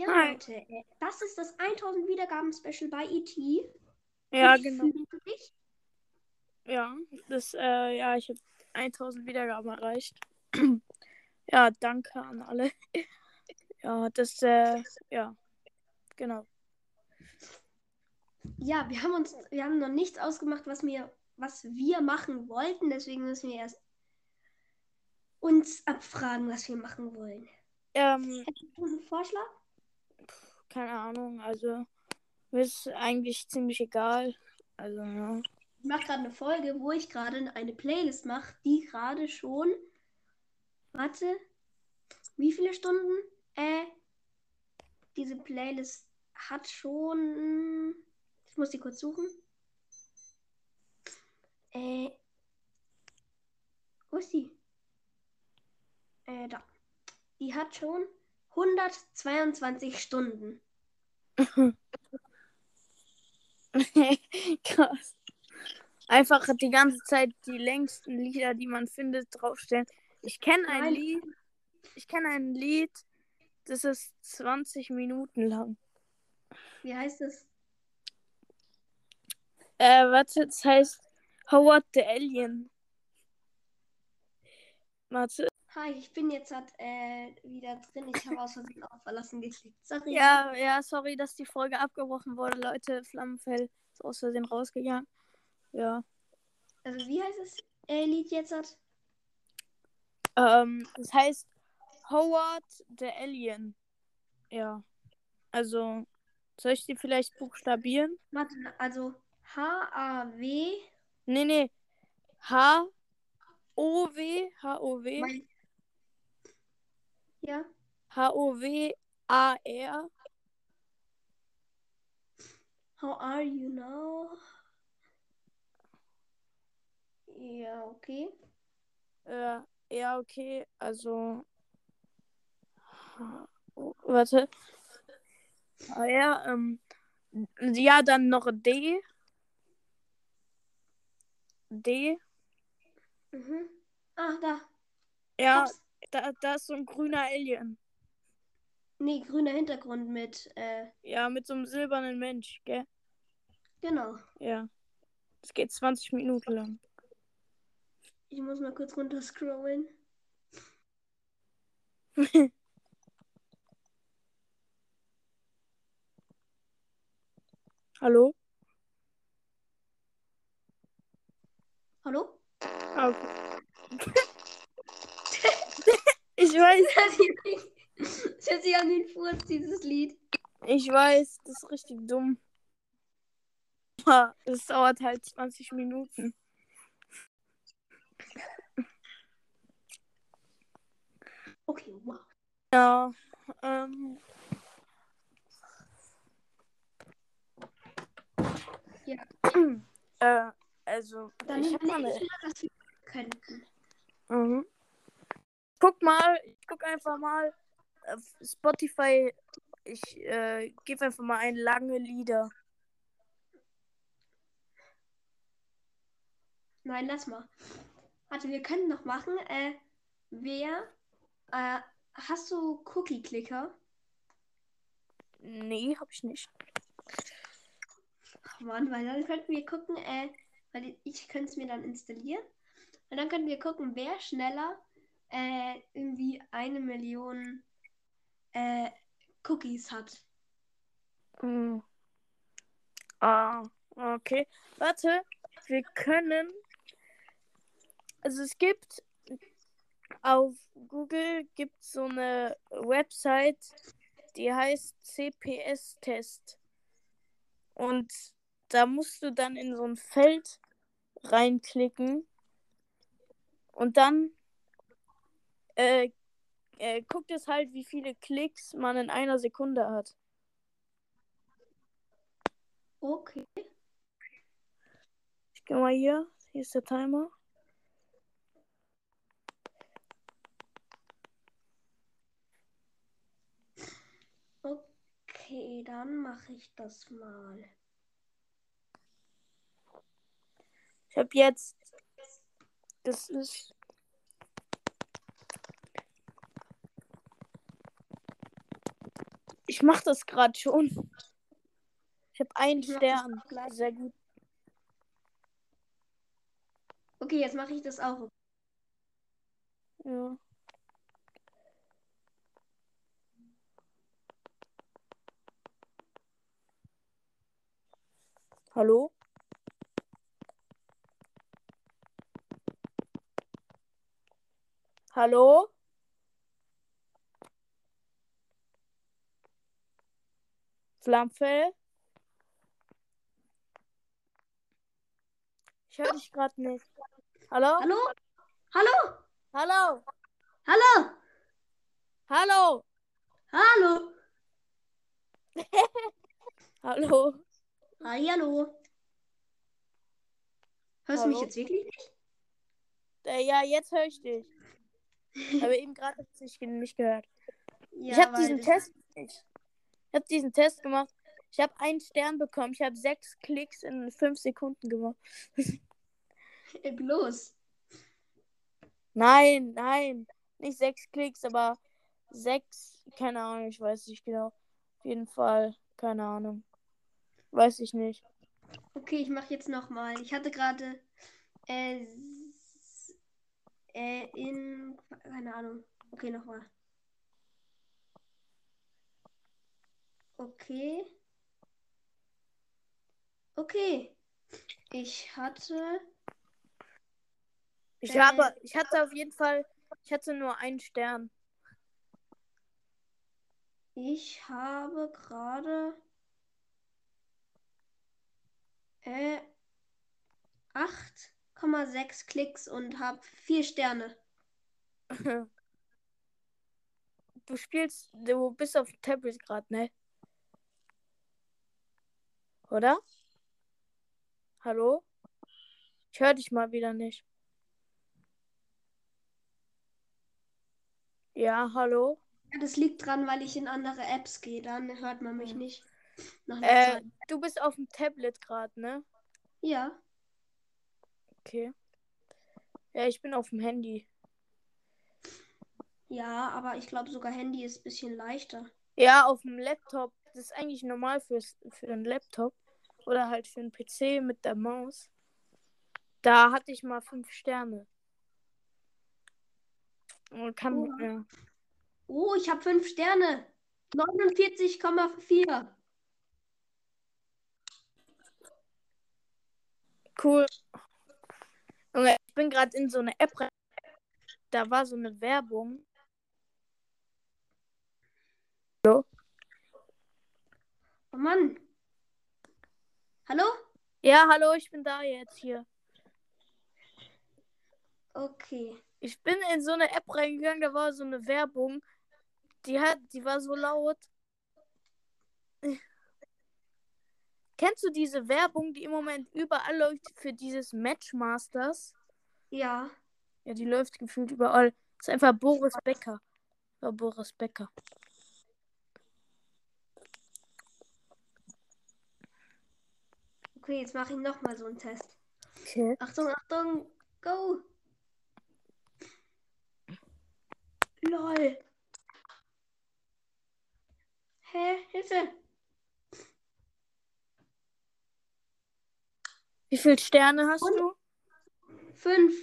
Ja, Hi. Leute, äh, das ist das 1000 Wiedergaben-Special bei ET. Ja, Wie genau. Ja, das, äh, ja, ich habe 1000 Wiedergaben erreicht. ja, danke an alle. ja, das, äh, ja, genau. Ja, wir haben uns, wir haben noch nichts ausgemacht, was wir, was wir machen wollten. Deswegen müssen wir erst uns abfragen, was wir machen wollen. Ähm, Hättest du einen Vorschlag? Keine Ahnung, also, mir ist eigentlich ziemlich egal. Also, ja. Ich mache gerade eine Folge, wo ich gerade eine Playlist mache, die gerade schon. Warte. Wie viele Stunden? Äh. Diese Playlist hat schon. Ich muss die kurz suchen. Äh. Wo ist die? Äh, da. Die hat schon 122 Stunden. Krass. Einfach die ganze Zeit die längsten Lieder, die man findet, draufstellen. Ich kenne ein. Lied. Ich kenne ein Lied, das ist 20 Minuten lang. Wie heißt es? Äh, warte, das heißt Howard the Alien. Warte. Hi, ich bin jetzt halt, äh, wieder drin. Ich habe aus Versehen auf Verlassen geklickt. Sorry. Ja, ja, sorry, dass die Folge abgebrochen wurde, Leute. Flammenfell ist aus Versehen rausgegangen. Ja. Also, wie heißt es? Äh, Lied jetzt hat? Ähm, das heißt Howard the Alien. Ja. Also, soll ich die vielleicht buchstabieren? Warte, also H-A-W. Nee, nee. H O W H O W Mein- Ja. H O W A R How are you now? Ja, okay. Äh, ja, okay, also. Oh, warte. Ah, ja, ähm. Ja, dann noch D. D. Mhm. Ah, da. Ja, Hab's. Da, da ist so ein grüner Alien. Nee, grüner Hintergrund mit, äh, Ja, mit so einem silbernen Mensch, gell? genau. Ja. Das geht 20 Minuten lang. Ich muss mal kurz runter scrollen. Hallo? Hallo? Ah, okay. Ich weiß, Das hört sich an den Furz, dieses Lied. ich weiß, das ist richtig dumm. Es dauert halt 20 Minuten. Okay, wow. Ja, ähm. Ja. äh, also, Dann ich hab mal eine. was wir könnten. Guck mal, ich guck einfach mal auf Spotify. Ich äh, gebe einfach mal ein lange Lieder. Nein, lass mal. Warte, wir können noch machen. Äh, wer. Äh, hast du Cookie-Clicker? Nee, hab ich nicht. Ach Mann, weil dann könnten wir gucken, äh, weil ich könnte es mir dann installieren. Und dann könnten wir gucken, wer schneller äh, irgendwie eine Million äh, Cookies hat. Mhm. Ah, okay. Warte, wir können. Also es gibt auf Google gibt so eine Website, die heißt CPS-Test. Und da musst du dann in so ein Feld reinklicken. Und dann äh, äh, guckt es halt, wie viele Klicks man in einer Sekunde hat. Okay. Ich geh mal hier. Hier ist der Timer. Okay, dann mache ich das mal. Ich habe jetzt. Das ist. Ich mach das gerade schon. Ich habe einen Ich Stern. Sehr gut. Okay, jetzt mache ich das auch. Ja. Hallo? Hallo? Flampe. Ich höre dich gerade nicht. Hallo? Hallo? Hallo? Hallo? Hallo? Hallo? Hallo? hallo? Hi, hallo? Hörst hallo? du mich jetzt wirklich nicht? Äh, ja, jetzt höre ich dich. Aber eben gerade habe ich nicht gehört. Ja, ich habe diesen Test nicht. Ich habe diesen Test gemacht. Ich habe einen Stern bekommen. Ich habe sechs Klicks in fünf Sekunden gemacht. Äh, Bloß. Nein, nein. Nicht sechs Klicks, aber sechs. Keine Ahnung, ich weiß nicht genau. Auf jeden Fall. Keine Ahnung. Weiß ich nicht. Okay, ich mache jetzt nochmal. Ich hatte gerade äh, äh, in. Keine Ahnung. Okay, nochmal. Okay. Okay. Ich hatte. Ich Äh. habe, ich hatte auf jeden Fall, ich hatte nur einen Stern. Ich habe gerade. Äh, 8,6 Klicks und habe 4 Sterne. Du spielst, du bist auf dem Tablet gerade, ne? Oder? Hallo? Ich höre dich mal wieder nicht. Ja, hallo? Ja, das liegt dran, weil ich in andere Apps gehe. Dann hört man mich nicht. Äh, du bist auf dem Tablet gerade, ne? Ja. Okay. Ja, ich bin auf dem Handy. Ja, aber ich glaube sogar Handy ist ein bisschen leichter. Ja, auf dem Laptop. Das ist eigentlich normal fürs, für einen Laptop. Oder halt für einen PC mit der Maus. Da hatte ich mal fünf Sterne. Und kann, Oha. ja. Oh, ich habe 5 Sterne. 49,4. Cool. Ich bin gerade in so eine App rein. Da war so eine Werbung. Hallo? Oh Mann. Hallo? Ja, hallo, ich bin da jetzt hier. Okay. Ich bin in so eine App reingegangen, da war so eine Werbung. Die hat, die war so laut. Kennst du diese Werbung, die im Moment überall läuft für dieses Matchmasters? Ja. Ja, die läuft gefühlt überall. Das ist einfach Boris Becker. Ja, Boris Becker. Okay, jetzt mache ich nochmal so einen Test. Okay. Achtung, Achtung. Go. Lol. Hä? Hilfe. Wie viele Sterne hast Und- du? 5.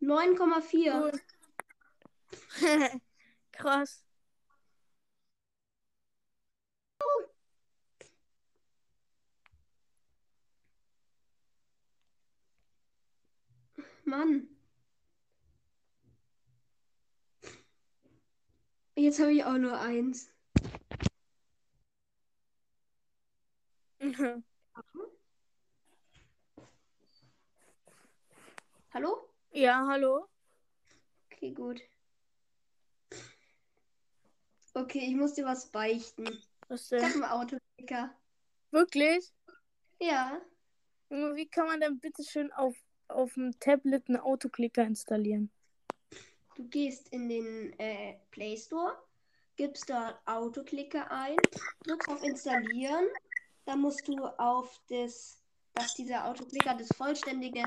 9,4. Cool. Krass. Mann. Jetzt habe ich auch nur eins. Hallo? ja, hallo? Okay, gut. Okay, ich muss dir was beichten. Was Ich habe denn? einen Autokicker. Wirklich? Ja. Wie kann man denn bitte schön auf, auf dem Tablet einen Autoklicker installieren? Du gehst in den äh, Play Store, gibst dort Autoklicker ein, drückst auf Installieren. Dann musst du auf das, dass dieser Autoklicker das vollständige,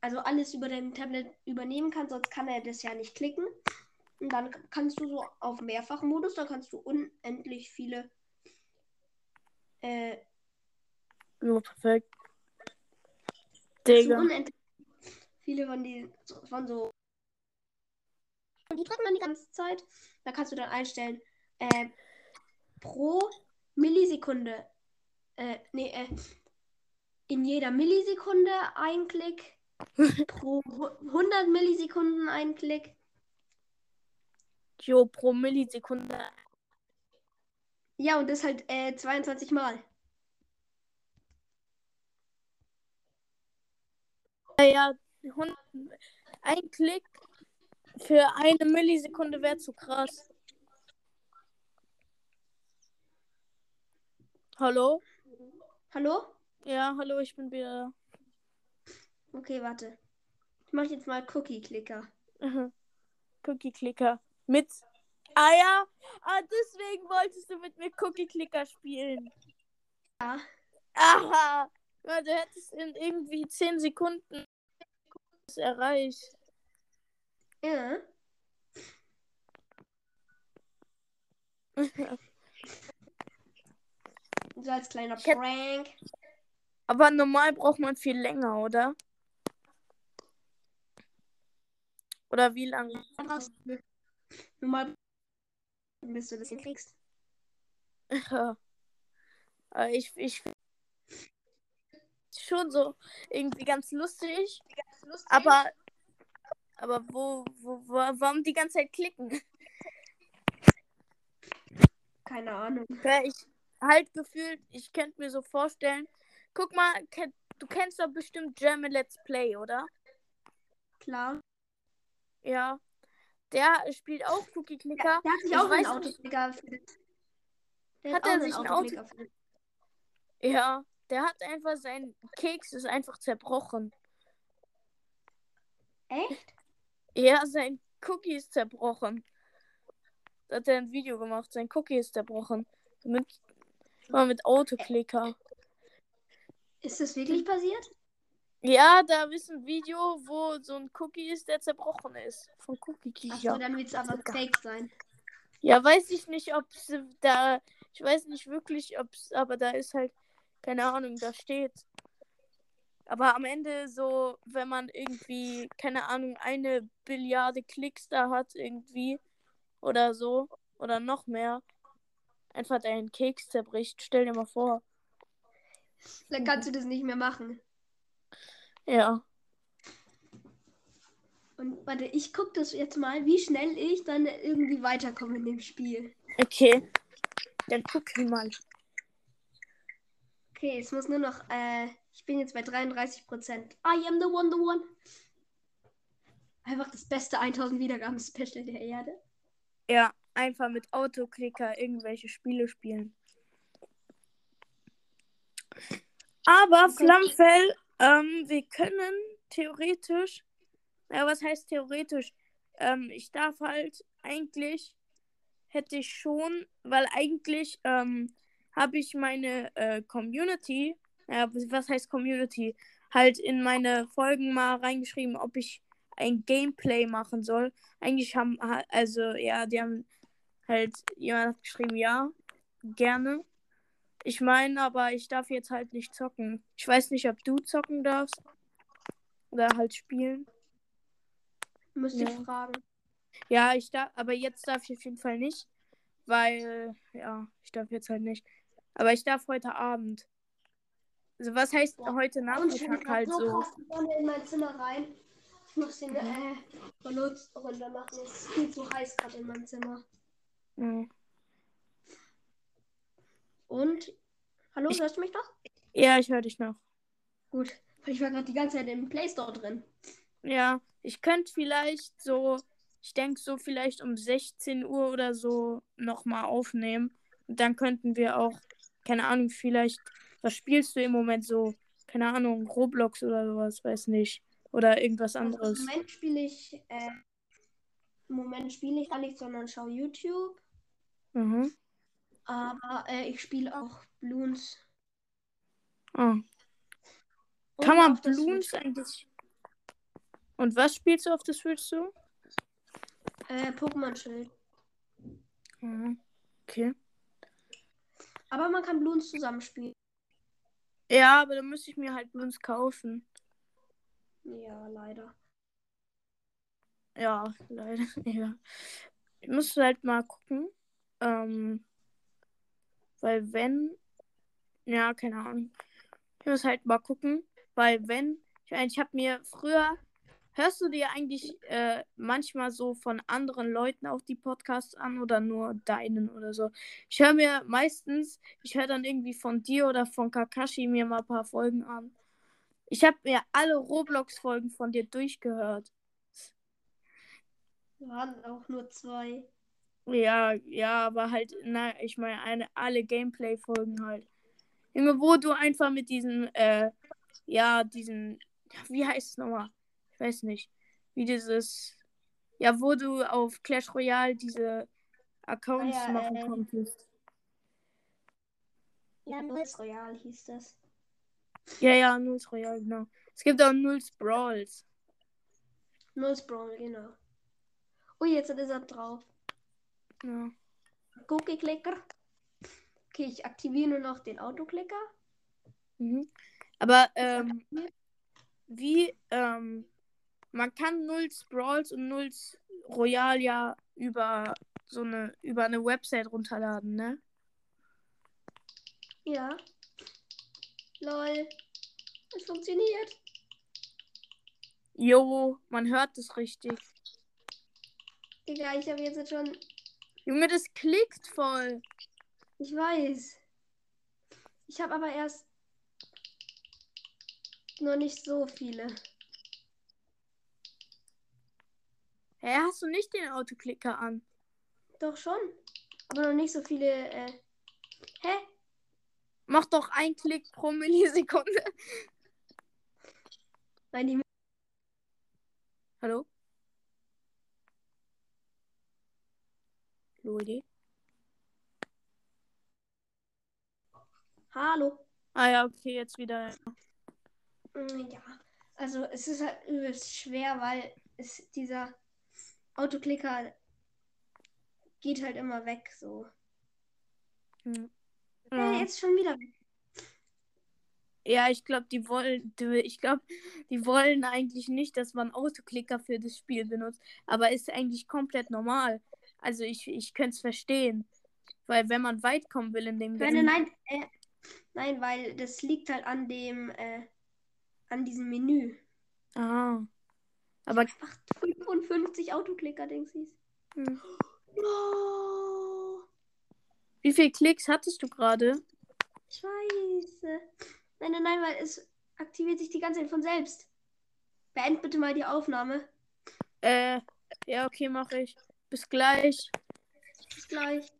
also alles über dein Tablet übernehmen kann, sonst kann er das ja nicht klicken. Und dann kannst du so auf Mehrfachmodus, da kannst du unendlich viele äh, Ja, perfekt. Digga. viele von die von so und die drückt man die ganze Zeit. Da kannst du dann einstellen äh, pro Millisekunde äh, nee, äh, in jeder Millisekunde ein Klick, pro hu- 100 Millisekunden ein Klick. Jo, pro Millisekunde. Ja, und das halt äh, 22 Mal. Ja, ja, 100, ein Klick für eine Millisekunde wäre zu krass. Hallo? Hallo? Ja, hallo, ich bin wieder Okay, warte. Ich mache jetzt mal Cookie-Clicker. da. Cookie Clicker. Mit. Ah ja, ah, deswegen wolltest du mit mir Cookie Clicker spielen. Ja. Aha! Ja, du hättest in irgendwie 10 Sekunden erreicht. Ja. So als kleiner Prank. Aber normal braucht man viel länger, oder? Oder wie lange? Nur mal, bis du das hinkriegst. Ja. Aber ich, ich schon so irgendwie ganz lustig. Aber, aber wo, wo, wo, warum die ganze Zeit klicken? Keine Ahnung. Ja, ich halt gefühlt, ich könnte mir so vorstellen. Guck mal, du kennst doch bestimmt German Let's Play, oder? Klar. Ja. Der spielt auch Cookie Ja, Clicker. der hat sich Ich auch einen Autoklicker Hat er sich einen Autoklicker. Ja, der hat einfach sein Keks ist einfach zerbrochen. Echt? Ja, sein Cookie ist zerbrochen. Da hat er ein Video gemacht, sein Cookie ist zerbrochen. Mit, mit Autoklicker. Ist das wirklich passiert? Ja, da ist ein Video, wo so ein Cookie ist, der zerbrochen ist. Von Cookie Achso, Clicker. dann wird es aber fake sein. Ja, weiß ich nicht, ob es da. Ich weiß nicht wirklich, ob es. Aber da ist halt. Keine Ahnung, da steht. Aber am Ende so, wenn man irgendwie, keine Ahnung, eine Billiarde Klicks da hat, irgendwie. Oder so. Oder noch mehr. Einfach deinen Keks zerbricht. Stell dir mal vor. Dann kannst du das nicht mehr machen. Ja. Und warte, ich gucke das jetzt mal, wie schnell ich dann irgendwie weiterkomme in dem Spiel. Okay. Dann guck mal. Okay, es muss nur noch, äh, ich bin jetzt bei 33 Prozent. I am the one, the one. Einfach das beste 1000 Wiedergaben-Special der Erde. Ja, einfach mit Autoklicker irgendwelche Spiele spielen. Aber Okay. Flammfell, ähm, wir können theoretisch, ja, was heißt theoretisch? Ähm, ich darf halt eigentlich, hätte ich schon, weil eigentlich ähm, habe ich meine äh, Community, ja, was heißt Community? Halt in meine Folgen mal reingeschrieben, ob ich ein Gameplay machen soll. Eigentlich haben, ha- also ja, die haben halt, jemand hat geschrieben, ja, gerne. Ich meine, aber ich darf jetzt halt nicht zocken. Ich weiß nicht, ob du zocken darfst. Oder halt spielen. Müsste ich Ja. fragen. Ja, ich darf, aber jetzt darf ich auf jeden Fall nicht. Weil, ja, ich darf jetzt halt nicht. Aber ich darf heute Abend. Also was heißt Ja. heute ich Nachmittag halt so Sonne in mein Zimmer rein. Ich muss den äh, Benutzt runter machen. Es ist viel zu heiß gerade in meinem Zimmer. Ja. Und, hallo, Ich- hörst du mich noch? Ja, ich höre dich noch. Gut, ich war gerade die ganze Zeit im Play Store drin. Ja, ich könnte vielleicht so, ich denke so vielleicht um 16 Uhr oder so nochmal aufnehmen. Und dann könnten wir auch, keine Ahnung, vielleicht, was spielst du im Moment so? Keine Ahnung, Roblox oder sowas, weiß nicht. Oder irgendwas anderes. Im Moment spiele ich, äh, im Moment spiele ich gar nicht, sondern schaue YouTube. Mhm. Aber äh, ich spiele auch Bloons. Ah. Und Kann man Bloons eigentlich. Und was spielst du auf der Switch so? Äh, Pokémon-Schild. Mhm. Okay. Aber man kann Bloons zusammenspielen. Ja, aber dann müsste ich mir halt Bloons kaufen. Ja, leider. Ja, leider. Ja. Ich muss halt mal gucken. Ähm, weil wenn. Ja, keine Ahnung. Ich muss halt mal gucken. Weil wenn. Ich meine, ich habe mir früher. Hörst du dir eigentlich äh, manchmal so von anderen Leuten auch die Podcasts an oder nur deinen oder so? Ich höre mir meistens, ich höre dann irgendwie von dir oder von Kakashi mir mal ein paar Folgen an. Ich habe mir alle Roblox-Folgen von dir durchgehört. Waren auch nur zwei. Ja, ja, aber halt, na, ich meine, eine, alle Gameplay-Folgen halt. Junge, wo du einfach mit diesem, äh, ja, diesen, wie heißt es nochmal? Ich weiß nicht. Wie dieses, ja, wo du auf Clash Royale diese Accounts Ah ja, machen äh, konntest. Ja, Nulls Royal hieß das. Ja, ja, Nulls Royale, genau. Es gibt auch Nulls Brawls. Nulls Brawl, genau. Oh, jetzt ist er drauf. Ja. Cookie-Clicker. Okay, ich aktiviere nur noch den Autoklicker. Mhm. Aber, ähm, wie, ähm, man kann Nulls Brawls und Nulls Royal ja über so eine, über eine Website runterladen, ne? Ja. Lol. Es funktioniert. Jo, man hört es richtig. Digga, ich habe jetzt schon. Junge, das klickt voll. Ich weiß. Ich habe aber erst noch nicht so viele. Hä, hast du nicht den Autoklicker an? Doch schon. Aber noch nicht so viele. Äh... Hä? Mach doch ein Klick pro Millisekunde. Nein, die. Hallo? Leute? Hallo. Ah ja, okay, jetzt wieder. Mm, Ja. Also es ist halt übelst schwer, weil es dieser Autoklicker geht halt immer weg so. Hm. Ja. jetzt schon wieder weg. Ja, ich glaube, die wollen, ich glaube, die wollen eigentlich nicht, dass man Autoklicker für das Spiel benutzt. Aber ist eigentlich komplett normal. Also ich, ich könnte es verstehen. Weil wenn man weit kommen will in dem Nein, Game. nein, nein. Äh, nein, weil das liegt halt an dem, äh, an diesem Menü. Ah. Aber Ach, 55 Autoklicker, denkst du? hm. No. wie viele Klicks hattest du gerade? Scheiße. Nein, nein, nein, weil es aktiviert sich die ganze Zeit von selbst. Beend bitte mal die Aufnahme. Äh, ja, okay, mache ich. Bis gleich. Bis gleich.